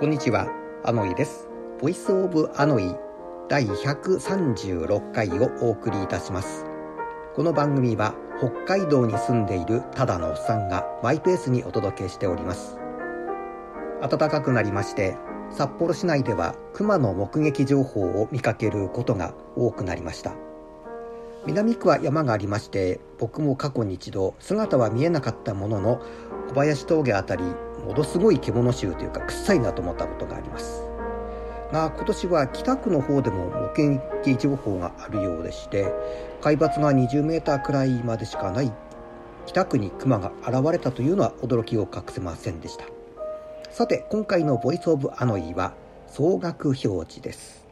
こんにちは、アノイです。ボイスオブアノイ第136回をお送りいたします。この番組は北海道に住んでいるただのおっさんがマイペースにお届けしております。暖かくなりまして、札幌市内では熊の目撃情報を見かけることが多くなりました。南区は山がありまして僕も過去に一度姿は見えなかったものの小林峠あたりものすごい獣臭というか臭いなと思ったことがあります。が今年は北区の方でも目撃情報があるようでして海抜が 20m くらいまでしかない北区にクマが現れたというのは驚きを隠せませんでした。さて今回の「ボイス・オブ・アノイ」は総額表示です。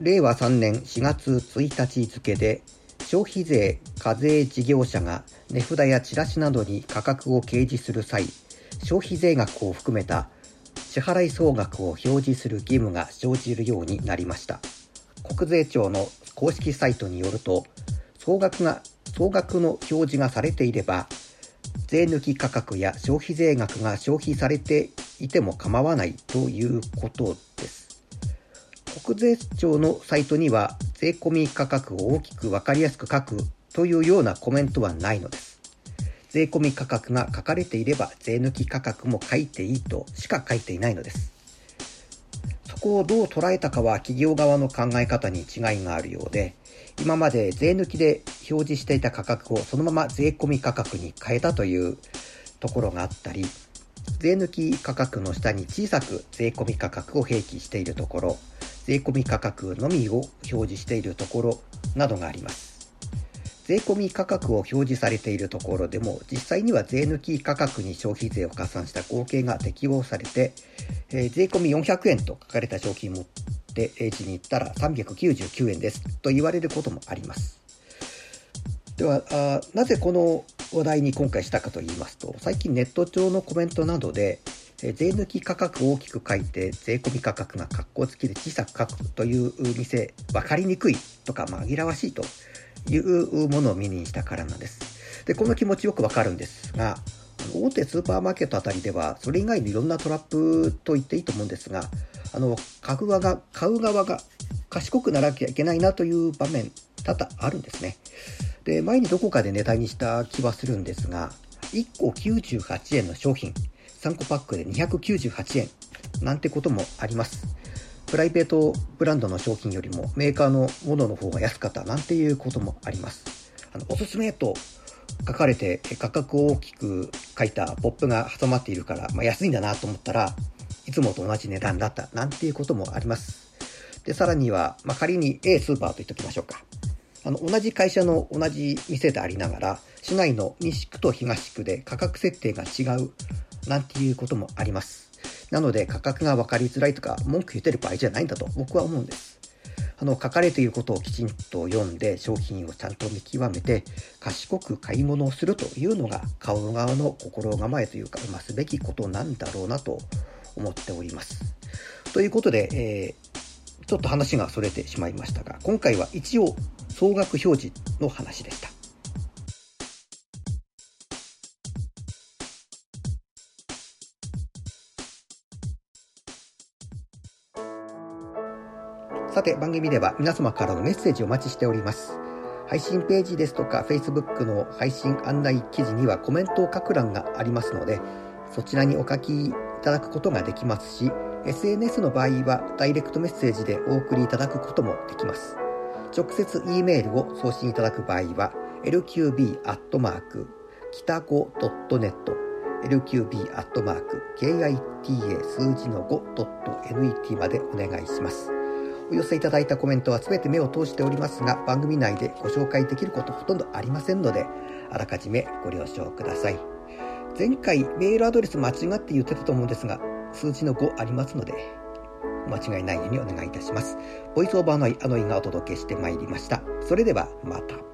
令和3年4月1日付で消費税課税事業者が値札やチラシなどに価格を掲示する際消費税額を含めた支払い総額を表示する義務が生じるようになりました。国税庁の公式サイトによると総額が総額の表示がされていれば税抜き価格や消費税額が消費されていても構わないということです国税庁のサイトには税込価格を大きく分かりやすく書くというようなコメントはないのです。税込価格が書かれていれば税抜き価格も書いていいとしか書いていないのです。そこをどう捉えたかは企業側の考え方に違いがあるようで、今まで税抜きで表示していた価格をそのまま税込価格に変えたというところがあったり、税抜き価格の下に小さく税込価格を併記しているところ、税込価格のみを表示しているところなどがあります。税込価格を表示されているところでも実際には税抜き価格に消費税を加算した合計が適用されて、えー、税込400円と書かれた商品を持ってレジに行ったら399円ですと言われることもあります。ではあなぜこの話題に今回したかと言いますと最近ネット上のコメントなどで税抜き価格を大きく書いて税込み価格が括弧付きで小さく書くという店分かりにくいとか紛らわしいというものを見にしたからなんです。でこの気持ちよくわかるんですが大手スーパーマーケットあたりではそれ以外にいろんなトラップと言っていいと思うんですがあの買う側が買う側が賢くならなきゃいけないなという場面多々あるんですね。で前にどこかでネタにした気はするんですが1個98円の商品3個パックで298円なんてこともあります。プライベートブランドの商品よりもメーカーのものの方が安かったなんていうこともあります。あの、おすすめと書かれて価格を大きく書いたポップが挟まっているから、まあ、安いんだなと思ったらいつもと同じ値段だったなんていうこともあります。で、さらには、まあ、仮に A スーパーと言っておきましょうか。あの、同じ会社の同じ店でありながら、市内の西区と東区で価格設定が違うなんていうこともあります。なので価格が分かりづらいとか文句言ってる場合じゃないんだと僕は思うんです。あの書かれていることをきちんと読んで商品をちゃんと見極めて賢く買い物をするというのが買う側の心構えというか、ま、すべきことなんだろうなと思っております。ということで、えー、ちょっと話がそれてしまいましたが今回は一応総額表示の話でした。さて番組では皆様からのメッセージをお待ちしております。配信ページですとか Facebook の配信案内記事にはコメントを書く欄がありますので、そちらにお書きいただくことができますし、SNS の場合はダイレクトメッセージでお送りいただくこともできます。直接 E メールを送信いただく場合は、lqb アットマーク北5 .net lqb アットマーク kita 数字の 5.net までお願いします。お寄せいただいたコメントは全て目を通しておりますが、番組内でご紹介できることほとんどありませんので、あらかじめご了承ください。前回メールアドレス間違って言ってたと思うんですが、数字の5ありますので、間違いないようにお願いいたします。ボイスオーバーのアノイがお届けしてまいりました。それではまた。